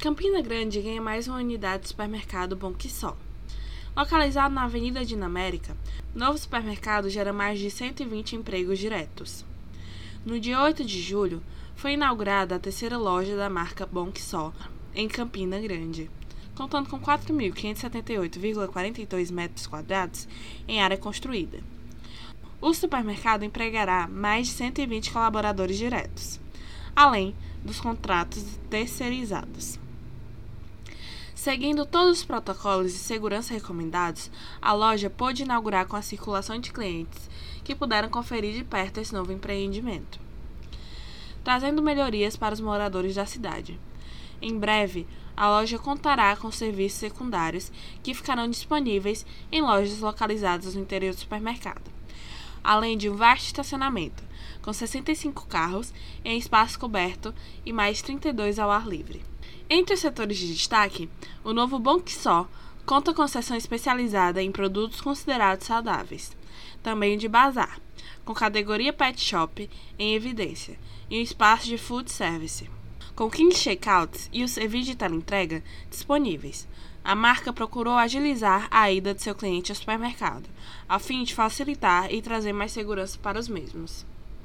Campina Grande ganha mais uma unidade de supermercado Bom Que Só. Localizado na Avenida Dinamérica, o novo supermercado gera mais de 120 empregos diretos. No dia 8 de julho, foi inaugurada a terceira loja da marca Bom Que Só, em Campina Grande, contando com 4.578,42 metros quadrados em área construída. O supermercado empregará mais de 120 colaboradores diretos, além dos contratos terceirizados. Seguindo todos os protocolos de segurança recomendados, a loja pôde inaugurar com a circulação de clientes que puderam conferir de perto esse novo empreendimento, trazendo melhorias para os moradores da cidade. Em breve, a loja contará com serviços secundários que ficarão disponíveis em lojas localizadas no interior do supermercado, além de um vasto estacionamento, com 65 carros em espaço coberto e mais 32 ao ar livre. Entre os setores de destaque, o novo Bom Que Só conta com seção especializada em produtos considerados saudáveis, também de bazar, com categoria pet shop em evidência e um espaço de food service. Com 15 checkouts e o serviço de teleentrega disponíveis, a marca procurou agilizar a ida de seu cliente ao supermercado, a fim de facilitar e trazer mais segurança para os mesmos.